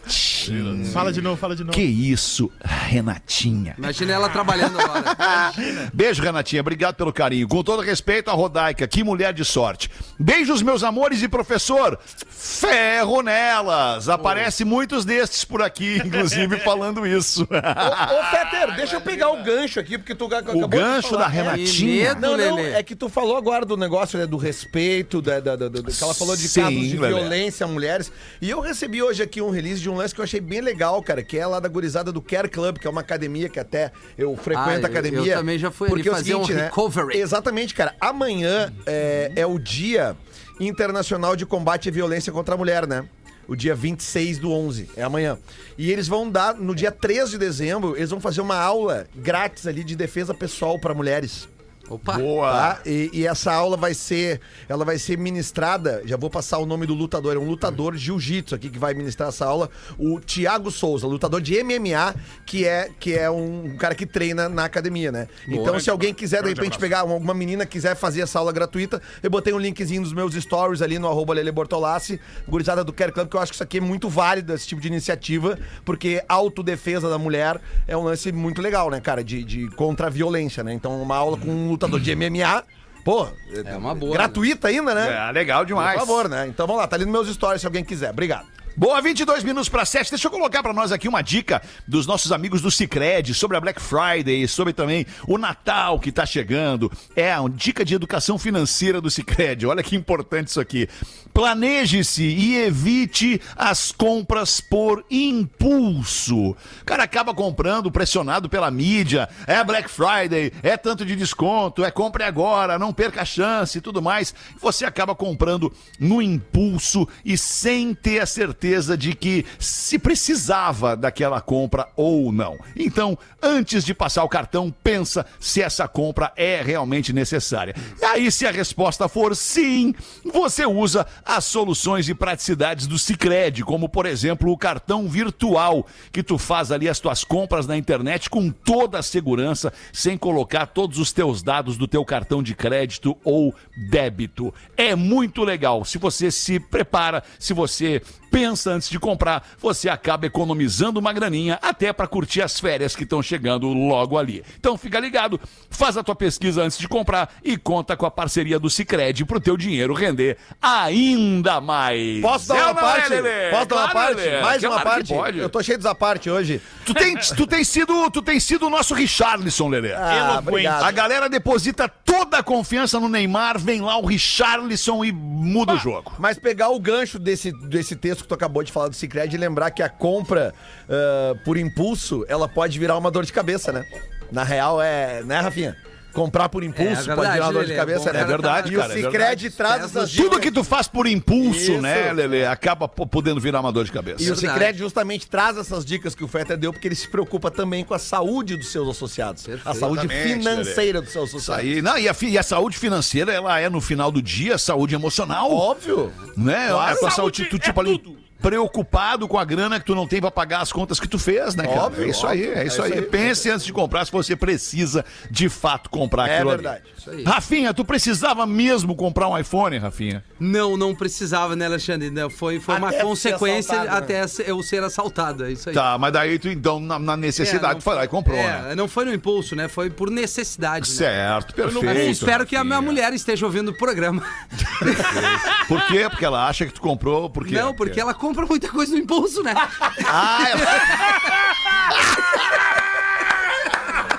Fala de novo, fala de novo. Que isso, Renatinha. Imagina ela trabalhando agora. Beijo, Renatinha. Obrigado pelo carinho. Com todo respeito à Rodaica, que mulher de sorte. Beijos, meus amores e professor. Ferro nelas. Aparece muitos destes por aqui, inclusive falando isso. Ô, ô, Peter, deixa eu pegar o gancho aqui, porque tu acabou O de gancho falar. da Renatinha. medo. Não, não, Lelê. é que tu falou agora do negócio, né, do respeito, da, da, da- da- que ela falou de Sim, casos de Lelê. violência a mulheres. E eu recebi hoje aqui um release de um lance que eu achei bem legal, cara, que é lá da gurizada do Care Club, que é uma academia que até eu frequento Ah, a academia. eu também já fui ali porque é o fazer um né, recovery. Exatamente, cara. Amanhã é, é o Dia Internacional de Combate à Violência contra a Mulher, né? O dia 26 do 11, é amanhã. E eles vão dar, no dia 3 de dezembro, eles vão fazer uma aula grátis ali de defesa pessoal para mulheres. Opa. Boa. Tá? E, e essa aula vai ser, ela vai ser ministrada, já vou passar o nome do lutador, é um lutador jiu-jitsu aqui que vai ministrar essa aula, o Thiago Souza, lutador de MMA, que é, que é um cara que treina na academia, né? Então, se alguém quiser, de repente, pegar, uma, alguma menina quiser fazer essa aula gratuita, eu botei um linkzinho nos meus stories ali no arroba Lele Bortolassi, gurizada do Care Club, que eu acho que isso aqui é muito válido, esse tipo de iniciativa, porque autodefesa da mulher é um lance muito legal, né, cara, de, de contra a violência, né? Então, uma aula com um lutador de MMA, pô, É uma boa, gratuita ainda, né? É, legal demais. Por favor, né? Então vamos lá, tá ali nos meus stories se alguém quiser. Obrigado. Boa, 22 minutos para 7. Deixa eu colocar para nós aqui uma dica dos nossos amigos do Cicred sobre a Black Friday, sobre também o Natal que tá chegando. É, uma dica de educação financeira do Cicred. Olha que importante isso aqui. Planeje-se e evite as compras por impulso. O cara acaba comprando pressionado pela mídia. É Black Friday, é tanto de desconto, é compre agora, não perca a chance e tudo mais. Você acaba comprando no impulso e sem ter a certeza de que se precisava daquela compra ou não. Então, antes de passar o cartão, pensa se essa compra é realmente necessária. E aí, se a resposta for sim, você usa as soluções e praticidades do Cicred, como por exemplo o cartão virtual, que tu faz ali as tuas compras na internet com toda a segurança, sem colocar todos os teus dados do teu cartão de crédito ou débito. É muito legal. Se você se prepara, se você pensa antes de comprar, você acaba economizando uma graninha até para curtir as férias que estão chegando logo ali. Então fica ligado, faz a tua pesquisa antes de comprar e conta com a parceria do Cicred pro teu dinheiro render ainda mais. Posso dar É uma é, parte? Lelê? Posso dar uma Claro, parte? Lelê. Mais uma parte? pode. Eu tô cheio dessa parte hoje. Tu tem, tu tem sido, tu tem sido o nosso Richarlison, Lelê. Ah, obrigado. A galera deposita toda a confiança no Neymar, vem lá o Richarlison e muda o jogo. Mas pegar o gancho desse, desse texto que tu acabou de falar do Cicred e lembrar que a compra ah, por impulso, ela pode virar uma dor de cabeça, né? Na real é, né, Rafinha? Comprar por impulso É pode verdade, virar uma dor de Lelê, cabeça, bom, né? é verdade, E cara, o é Cicred traz essas Tudo que tu faz por impulso, Isso. né, Lelê, acaba podendo virar uma dor de cabeça. E o Verdade. Cicred justamente traz essas dicas que o Feta deu, porque ele se preocupa também com a saúde dos seus associados. A saúde Exatamente, financeira dos seus associados. aí. Não, e a, fi- e a saúde financeira, ela é, no final do dia, saúde emocional. Óbvio. Né? A tua saúde, Saúde tu, é tipo ali, tudo. Preocupado com a grana que tu não tem pra pagar as contas que tu fez, né, cara? Óbvio, é isso aí, óbvio. é isso É aí. isso aí. Pense antes de comprar se você precisa de fato comprar É aquilo verdade. ali. Isso aí. Rafinha, tu precisava mesmo comprar um iPhone, Rafinha? Não, não precisava, né, Alexandre? Não, Foi, foi uma Até consequência né? até eu ser assaltado. É isso aí. Tá, mas daí tu, então, na, na É, necessidade, não tu foi lá e comprou, é, né? não foi no impulso, né? Foi por necessidade. né? Certo, perfeito. Eu espero que a minha mulher esteja ouvindo o programa. Por quê? Porque ela acha que tu comprou, por quê? Não, porque ela compra muita coisa no impulso, né? Ah, ela...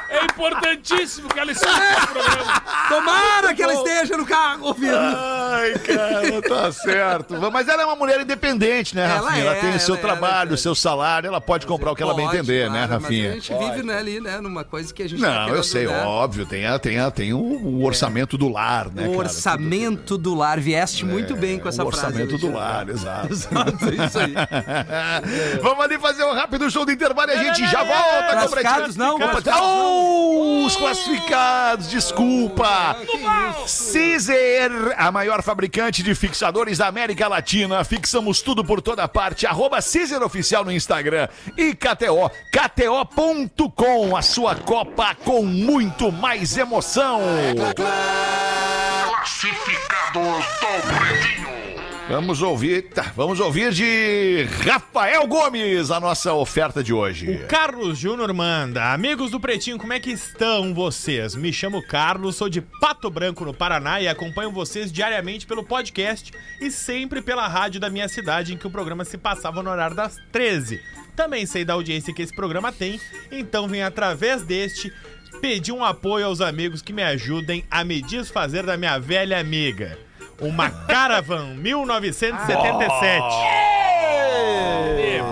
É importantíssimo que ela escute o programa. Tomara que ela esteja no carro ouvindo. Ai, cara, tá certo. Mas ela é uma mulher independente, né, Ela Rafinha? Ela, é, tem o seu ela é, trabalho, ela o seu salário, ela pode comprar o que ela bem Pode, entender, né, claro, mas Rafinha? a gente vive né, ali, né, numa coisa que a gente tá Não, eu querendo, sei, né? óbvio, tem, a, tem, a, tem o, o orçamento do lar, né, O orçamento do lar. Vieste muito bem com É, essa o frase. orçamento do lar, exato. Exato, é isso aí. Vamos ali fazer um rápido show do intervalo e a gente já volta com o Classificados, não, classificados, oh, os classificados, desculpa. Caesar, a maior fabricante de fixadores da América Latina. Fixamos tudo por toda parte. Arroba Caesar Oficial no Instagram. E KTO, KTO.com, a sua Copa com muito mais emoção. Vamos ouvir, tá, vamos ouvir de Rafael Gomes a nossa oferta de hoje. Carlos Júnior manda. Amigos do Pretinho, como é que estão vocês? Me chamo Carlos, sou de Pato Branco, no Paraná, e acompanho vocês diariamente pelo podcast e sempre pela rádio da minha cidade, em que o programa se passava no horário das 13. Também sei da audiência que esse programa tem, então vim através deste pedir um apoio aos amigos que me ajudem a me desfazer da minha velha amiga. Uma Caravan 1977.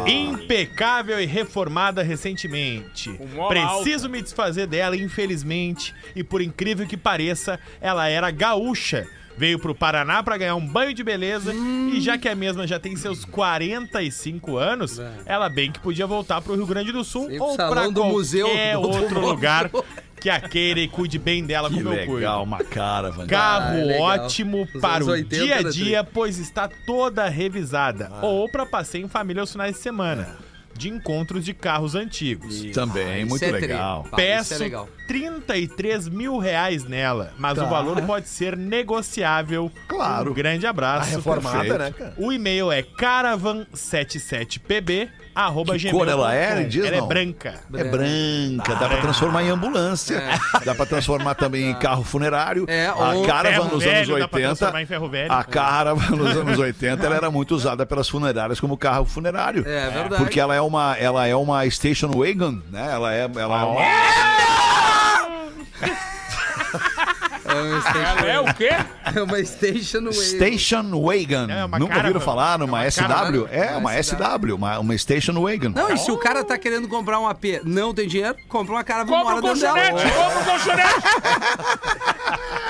Impecável e reformada recentemente. Preciso me desfazer dela, infelizmente. E por incrível que pareça, ela era gaúcha. Veio pro Paraná pra ganhar um banho de beleza. E já que a mesma já tem seus 45 anos, ela bem que podia voltar pro Rio Grande do Sul Sim, pro ou salão pra do qualquer museu do outro automóvel. lugar que a queira e cuide bem dela Que como eu cuido. legal, uma caravan. Carro Ah, é legal. ótimo Os para o 80, dia a né, dia, pois está toda revisada. Ou para passeio em família aos finais de semana. de encontros de carros antigos. Também, muito Isso é tri. legal. Pá, isso Peço é legal. 33 mil reais nela, mas o valor pode ser negociável. Claro. Um grande A abraço. reformada, perfeito. né, cara? O e-mail é caravan77pb arroba Que cor ela é? Diz Ela não. é branca. É branca, dá pra transformar em ambulância, dá pra transformar também em carro funerário. É, a ou- Caravan nos anos dá pra 80, transformar em ferro velho. a Caravan nos anos 80, ela era muito usada pelas funerárias como carro funerário. É verdade. Porque ela é uma, ela é uma station wagon, né? Ela é, ela é uma... É uma station, Ela é o quê? é uma station wagon. Station Wagon. É uma Nunca Caravan. ouviram falar numa É uma SW? Caravan. É, Uma SW. SW, uma, uma Station Wagon. Não, e se o cara tá querendo comprar um AP, não tem dinheiro, compra uma cara Compra mora um dentro dela. colchonete, compra um colchonete.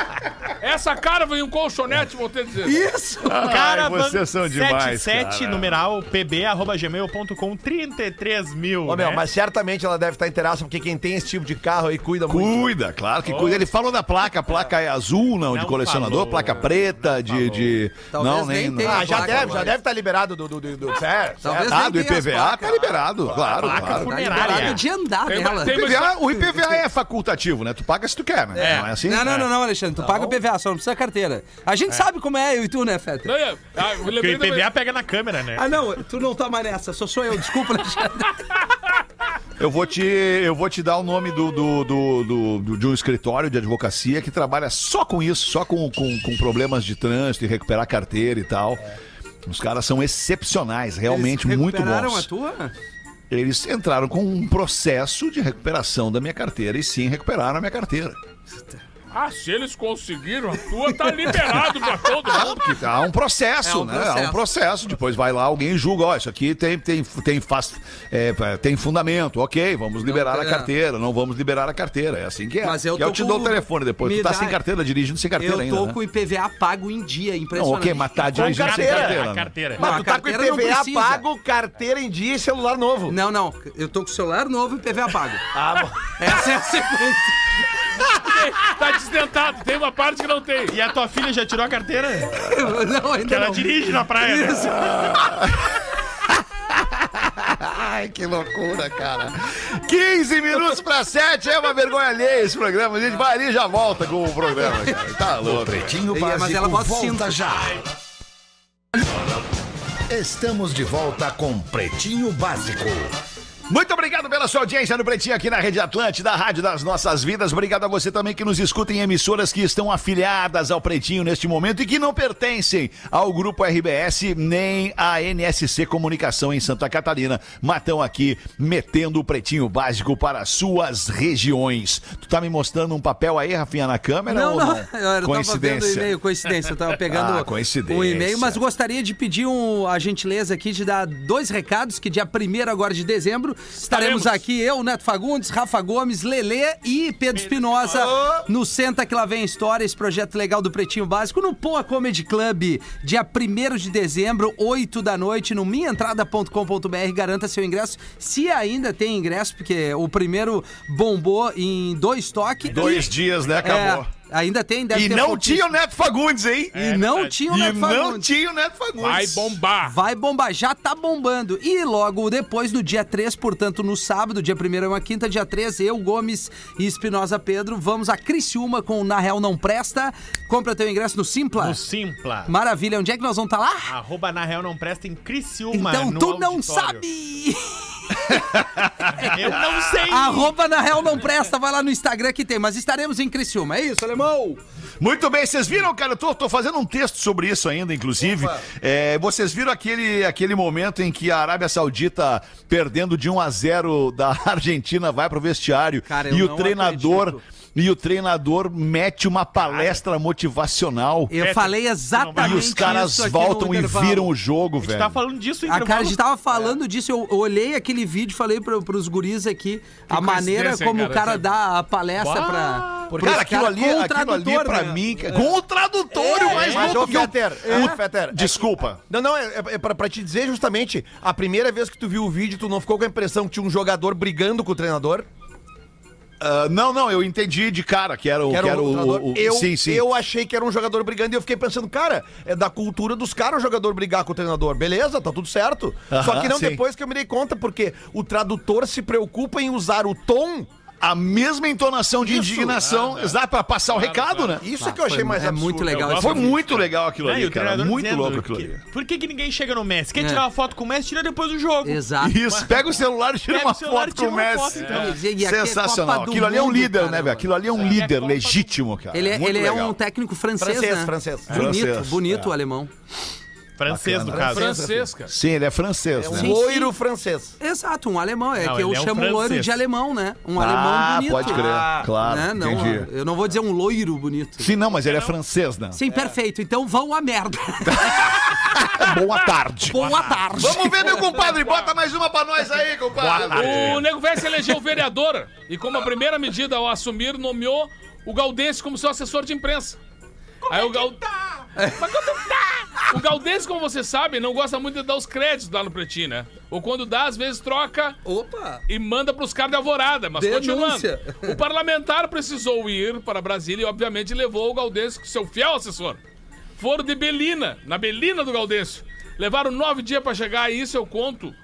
Essa cara vem um colchonete, vou ter que dizer. Isso! Caravan vocês são demais, 77 cara. numeral pb arroba gmail.com 33 mil. Ô, meu, né? mas certamente ela deve estar inteirada, porque quem tem esse tipo de carro aí cuida muito. Cuida, claro que cuida. Ele falou da placa, a placa é azul, não, de Não colecionador, falou. placa preta, de. de... Talvez Não, nem. nem. Ah, não. já placa deve, agora. já deve estar liberado do. do, do, do certo, Talvez. Ah, do IPVA tá liberado, claro, placa claro. Tá liberado de andar Tem nela. tem- IPVA, o IPVA é facultativo, né? Tu paga se tu quer, né? Não é assim? Não, não, não, não, Alexandre. Tu paga o PVA, só não precisa carteira. A gente sabe como é, eu e tu, né, Feta? Não, é- ah, eu Porque lembrei o da- IPVA pega na câmera, né? Ah, não, tu não tá mais nessa, só sou eu. Desculpa, Alexandre. Eu vou te, eu vou te dar o nome do, do, do- do- do- de um escritório de advocacia que trabalha só com isso, só com, com, com problemas de trânsito e recuperar carteira e tal. Os caras são excepcionais, realmente Eles muito recuperaram bons. a tua? Eles entraram com um processo de recuperação da minha carteira e sim recuperaram a minha carteira. Ah, se eles conseguiram, a tua tá liberado pra todo mundo. Porque há um processo, É um né? processo. Há um processo. Depois vai lá, alguém julga, ó, isso aqui tem, tem, tem, faz, é, tem fundamento, ok, vamos liberar a é. carteira, não vamos liberar a carteira. É assim que é. Mas eu Que eu te com- dou o telefone depois. me Tu tá dá- sem carteira, dirigindo sem carteira Eu ainda. tô né? com o IPVA pago em dia, Não, impressionante. ok, mas tá dirigindo sem carteira, carteira. a né? carteira. Mas Não, tu a tá com carteira não IPVA pago, carteira em dia e celular novo. Não, não, eu tô com o celular novo e IPVA pago. Ah, bom. Essa é a sequência. Tá desdentado, tem uma parte que não tem. E a tua filha já tirou a carteira? Não, ainda Que ela não. dirige na praia? Isso. Ai, que loucura, cara. 15 minutos pra 7 é uma vergonha alheia esse programa. A gente vai ali e já volta com o programa, cara. Tá louco. Pretinho É, mas Básico ela bota volta cinto. já. Estamos de volta com Pretinho Básico. Muito obrigado pela sua audiência no Pretinho aqui na Rede Atlântida, a Rádio das Nossas Vidas. Obrigado a você também que nos escuta em emissoras que estão afiliadas ao Pretinho neste momento e que não pertencem ao Grupo RBS nem à NSC Comunicação em Santa Catarina, mas estão aqui metendo o Pretinho Básico para as suas regiões. Tu tá me mostrando um papel aí, Rafinha, na câmera Não, ou não, não? eu tava vendo o Coincidência. e-mail, coincidência. Eu tava pegando Ah, coincidência. um e-mail, mas gostaria de pedir um, a gentileza aqui de dar dois recados, que dia 1 agora de dezembro estaremos Estaremos. aqui, eu, Neto Fagundes, Rafa Gomes, Lelê e Pedro Espinosa no Senta Que Lá Vem a História, esse projeto legal do Pretinho Básico, no Poa Comedy Club, dia 1 de dezembro, 8 da noite, no minhaentrada.com.br, garanta seu ingresso, se ainda tem ingresso, porque o primeiro bombou em dois toques. Dois e- dias, né? Acabou. é, ainda tem, deve E ter não tinha o Neto Fagundes, hein? E não tinha o E Neto não Fagundes. tinha o Neto Fagundes. Vai bombar. Vai bombar, já tá bombando. E logo depois, no dia 3, portanto, no sábado, dia 1 é uma quinta, dia 3, eu, Gomes e Espinosa Pedro, vamos a Criciúma com o Na Real Não Presta. Compra teu ingresso no Simpla. No Simpla. Maravilha, onde é que nós vamos estar lá? Arroba na real não presta em Criciúma. Então no tu não auditório. sabe! Eu não sei. Arroba Na Real Não Presta, vai lá no Instagram que tem. Mas estaremos em Criciúma, é isso, alemão? Muito bem, vocês viram, cara? Eu tô, tô fazendo um texto sobre isso ainda, inclusive. É, vocês viram aquele, aquele momento em que a Arábia Saudita, perdendo de 1 a 0 da Argentina, vai pro vestiário Cara, e o treinador. acredito. E o treinador mete uma palestra motivacional. Eu falei E exatamente os caras isso aqui voltam e viram o jogo, A gente velho. tá falando disso em A cara, a gente tava falando disso, eu olhei aquele vídeo e falei pro, pros guris aqui a maneira como hein, o cara? cara dá a palestra pra. Porque, cara, aquilo ali, com o aquilo ali tradutor, pra né? mim. Com o tradutor, o mais Mas, ô, louco que eu... Fetter, ô, Fetter, é- Desculpa. Não, não, é, é- é pra, pra te dizer justamente, a primeira vez que tu viu o vídeo, tu não ficou com a impressão que tinha um jogador brigando com o treinador? Ah, não, não, eu entendi de cara que era o. Que era que era o o- o- eu, sim, sim. eu achei que era um jogador brigando e eu fiquei pensando, cara, é da cultura dos caras o jogador brigar com o treinador. Beleza, tá tudo certo. Só Aham, que não sim. depois que eu me dei conta, porque o tradutor se preocupa em usar o tom. A mesma entonação de Isso. indignação, exato, pra passar o recado, né? Isso é que eu achei foi- mais é absurdo. muito legal Foi muito legal aquilo Né, ali, cara. Muito louco aquilo que- ali. Por que, que ninguém chega no Messi? Quer É. tirar uma foto com o Messi? Tira depois do jogo. Exato. Isso, pega o celular e tira Pega uma foto com o Messi. foto, então. E é Sensacional. Aquilo ali é um Mundo, líder, né, velho? Aquilo ali é um É, é líder legítimo, cara. Ele, é- Muito ele é legal. um técnico francês, Francês, né? francês. Bonito, Francês, bonito é. o alemão. Francês, no caso. Francês, cara. Sim, ele é francês, É né? um Sim, loiro francês. Exato, um alemão. É Não, que eu ele é um chamo loiro francês. de alemão, né? Um ah, alemão bonito. pode crer. Ah, claro, Né? Não, entendi. eu não vou dizer um loiro bonito. Sim, não, mas ele é francês, né? Sim, perfeito. Então vão a merda. Boa tarde. Boa tarde. Vamos ver, meu compadre. Bota mais uma pra nós aí, compadre. O Nego Velho se elegeu vereador e, como a primeira medida ao assumir, nomeou o Galdense como seu assessor de imprensa. Aí o Gal... Mas tá? O Galdense, como você sabe, não gosta muito de dar os créditos lá no Pretinho, né? Ou quando dá, às vezes troca Opa! e manda pros caras de alvorada. Mas Denúncia. continuando. O parlamentar precisou ir para Brasília e, obviamente, levou o com seu fiel assessor. Foram de Belina, na Belina do Galdense. Levaram nove dias pra chegar e isso eu conto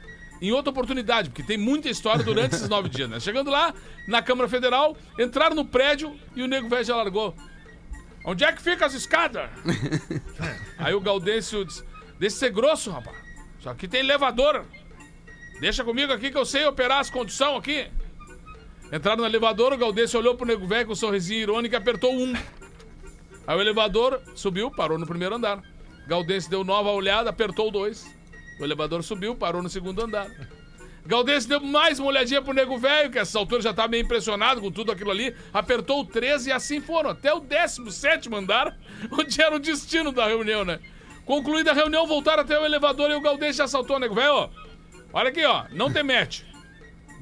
em outra oportunidade, porque tem muita história durante esses nove dias, né? Chegando lá, na Câmara Federal, entraram no prédio e o nego velho já largou. Onde é que fica as escadas? Aí o Gaudêncio disse: Deixa de ser grosso, rapaz. Só que tem elevador. Deixa comigo aqui que eu sei operar as conduções aqui. Entraram no elevador, o Gaudêncio olhou pro nego velho com um sorrisinho irônico e apertou um. Aí o elevador subiu, parou no primeiro andar. Gaudêncio deu nova olhada, apertou o dois. O elevador subiu, parou no segundo andar. Gaudêncio deu mais uma olhadinha pro nego velho, que essa altura já tá meio impressionado com tudo aquilo ali. Apertou o 13 e assim foram, até o 17 andar, onde era o destino da reunião, né? Concluída a reunião, voltaram até o elevador e o Gaudêncio já saltou o nego velho. ó. Olha aqui, ó, não tem match.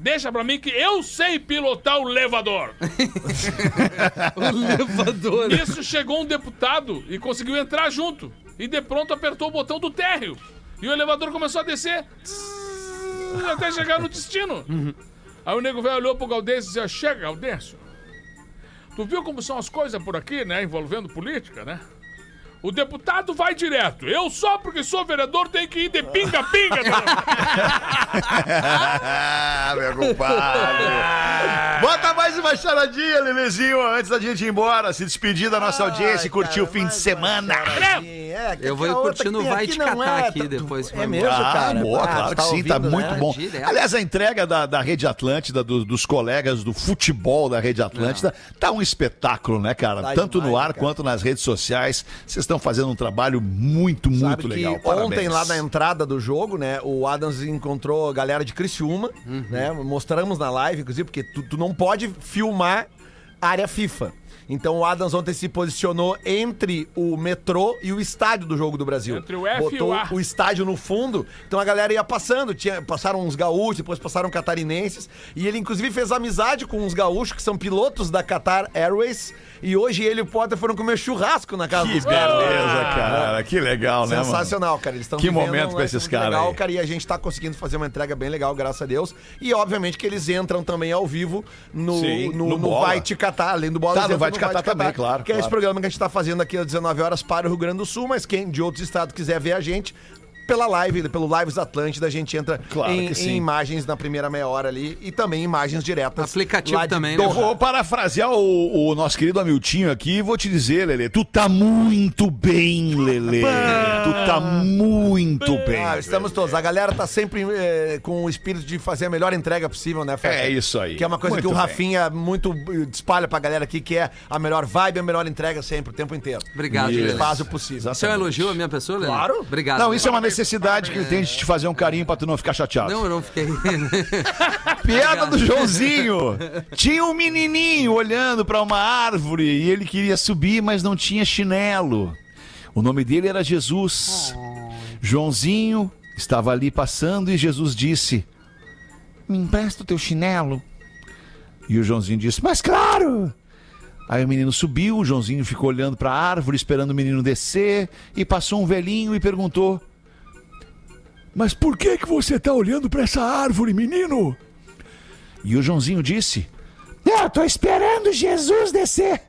Deixa pra mim que eu sei pilotar o elevador. O elevador. Nisso chegou um deputado e conseguiu entrar junto. E de pronto apertou o botão do térreo. E o elevador começou a descer. tss, Até chegar no destino. Aí o nego velho olhou pro Gaudêncio e disse: Chega, Gaudêncio. Tu viu como são as coisas por aqui, né? Envolvendo política, né? O deputado vai direto. Eu só porque sou vereador tenho que ir de pinga-pinga. Ah, meu compadre. Bota mais uma charadinha, Lelezinho, antes da gente ir embora, se despedir da nossa audiência e curtir o fim de semana. É, Eu vou curtindo tem Vai aqui Te não Catar é aqui tanto- depois que É mesmo, Ah, cara? boa, Ah, claro tá que sim, tá ouvindo, muito né? bom. Direto. Aliás, a entrega da, da Rede Atlântida, do- dos colegas do futebol da Rede Atlântida, tá um espetáculo, né, cara? Tá Tanto no demais, ar cara. quanto nas redes sociais. Vocês estão fazendo um trabalho muito, muito Sabe legal. que ontem Parabéns. lá na entrada do jogo, né, o Adams encontrou a galera de Criciúma, né, mostramos na live, inclusive, porque tu, tu não pode filmar área FIFA. Então o Adams ontem se posicionou entre o metrô e o estádio do Jogo do Brasil. Entre o F e Botou o A. o estádio no fundo, então a galera ia passando, tinha, passaram uns gaúchos, depois passaram catarinenses, e ele inclusive fez amizade com uns gaúchos que são pilotos da Qatar Airways, e hoje ele e o Potter foram comer churrasco na casa Que dos caras. beleza, cara. Que legal, né? Sensacional, cara. Eles estão Que momento um com esses caras legal, aí. cara, e a gente tá conseguindo fazer uma entrega bem legal, graças a Deus. E obviamente que eles entram também ao vivo no, Sim, no, no no. Vai Te Catar, além do Bola. Tá, no entram Vai Te Catar também, claro, Que é esse claro. programa que a gente tá fazendo aqui às 19 horas para o Rio Grande do Sul, mas quem de outros estados quiser ver a gente, pela live, pelo Lives Atlântida, a gente entra Claro em, em imagens na primeira meia hora ali e também imagens diretas. Aplicativo de também, né? Eu vou parafrasear o, o nosso querido Amiltinho aqui e vou te dizer, Lelê, tu tá muito bem, Lelê. Tu tá muito bem. Ah, estamos todos. A galera tá sempre eh, com o espírito de fazer a melhor entrega possível, né, Feta? É isso aí. Que é uma coisa Muito que o bem. Rafinha muito eh, espalha pra galera aqui, que é a melhor vibe, a melhor entrega sempre, o tempo inteiro. Obrigado, faz o possível. É um elogio à minha pessoa, Lelê? Claro. Obrigado. Não, isso é uma necessidade que ele tem de te fazer um carinho pra tu não ficar chateado. Não, eu não fiquei. Piada do Joãozinho. Tinha um menininho olhando pra uma árvore e ele queria subir, mas não tinha chinelo. O nome dele era Jesus. Joãozinho estava ali passando e Jesus disse: Me empresta o teu chinelo. E o Joãozinho disse: Mas claro! Aí o menino subiu, o Joãozinho ficou olhando pra árvore, esperando o menino descer, e passou um velhinho e perguntou: Mas por que que você tá olhando pra essa árvore, menino? E o Joãozinho disse: Eu tô esperando Jesus descer.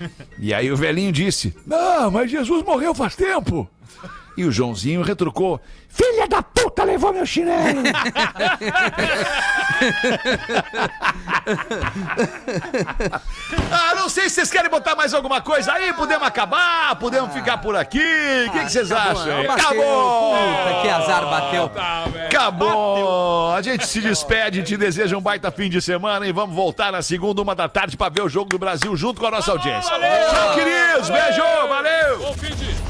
E aí o velhinho disse: Não, mas Jesus morreu faz tempo. E o Joãozinho retrucou: Filha da puta levou meu chinelo. ah, não sei se vocês querem botar mais alguma coisa aí. Podemos acabar, podemos ficar por aqui. O que, que vocês acham? Bateu. Acabou! Puta, que azar bateu. Tá. Acabou! A gente se despede, te deseja um baita fim de semana e vamos voltar na segunda, uma da tarde, pra ver o jogo do Brasil junto com a nossa audiência. valeu! Tchau, queridos! Beijo! Valeu! Bom fim de...